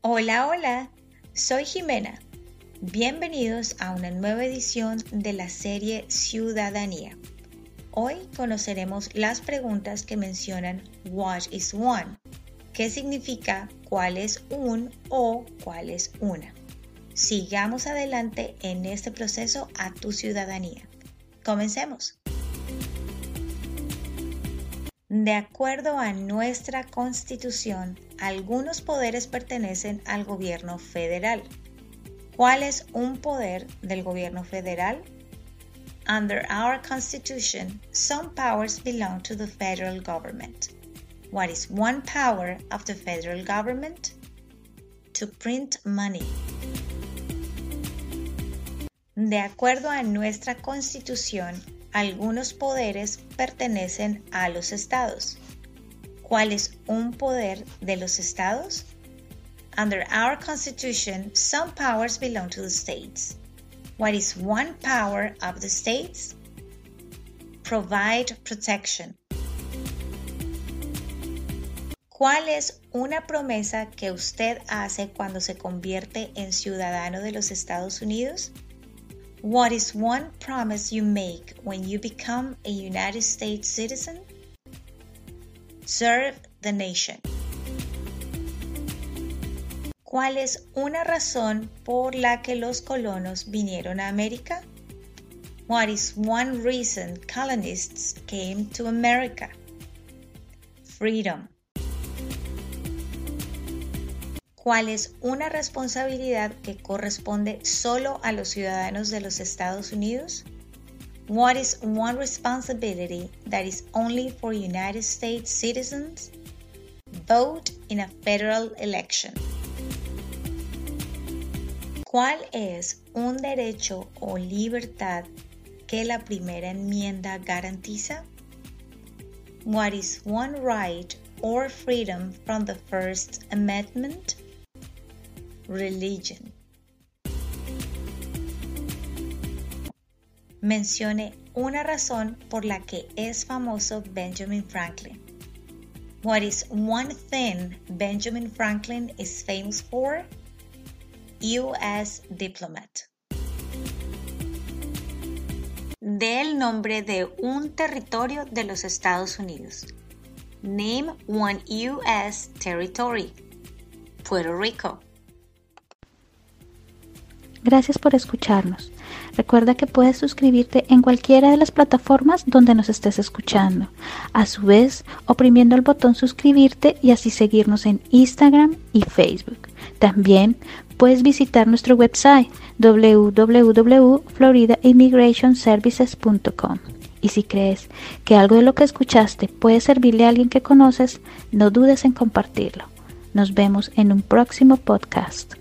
Hola, hola, soy Jimena. Bienvenidos a una nueva edición de la serie Ciudadanía. Hoy conoceremos las preguntas que mencionan What is one? ¿Qué significa cuál es un o cuál es una? Sigamos adelante en este proceso a tu ciudadanía. Comencemos. De acuerdo a nuestra Constitución, algunos poderes pertenecen al gobierno federal. ¿Cuál es un poder del gobierno federal? Under our Constitution, some powers belong to the federal government. What is one power of the federal government? To print money. De acuerdo a nuestra Constitución, algunos poderes pertenecen a los estados. ¿Cuál es un poder de los estados? Under our Constitution, some powers belong to the states. What is one power of the states? Provide protection. ¿Cuál es una promesa que usted hace cuando se convierte en ciudadano de los Estados Unidos? What is one promise you make when you become a United States citizen? Serve the nation. ¿Cuál es una razón por la que los colonos vinieron a América? What is one reason colonists came to America? Freedom. ¿Cuál es una responsabilidad que corresponde solo a los ciudadanos de los Estados Unidos? What is one responsibility that is only for United States citizens? Vote in a federal election. ¿Cuál es un derecho o libertad que la primera enmienda garantiza? What is one right or freedom from the First Amendment? Religion. Mencione una razón por la que es famoso Benjamin Franklin. What is one thing Benjamin Franklin is famous for? U.S. diplomat. De el nombre de un territorio de los Estados Unidos. Name one U.S. territory. Puerto Rico. Gracias por escucharnos. Recuerda que puedes suscribirte en cualquiera de las plataformas donde nos estés escuchando. A su vez, oprimiendo el botón suscribirte y así seguirnos en Instagram y Facebook. También puedes visitar nuestro website www.floridaimmigrationservices.com. Y si crees que algo de lo que escuchaste puede servirle a alguien que conoces, no dudes en compartirlo. Nos vemos en un próximo podcast.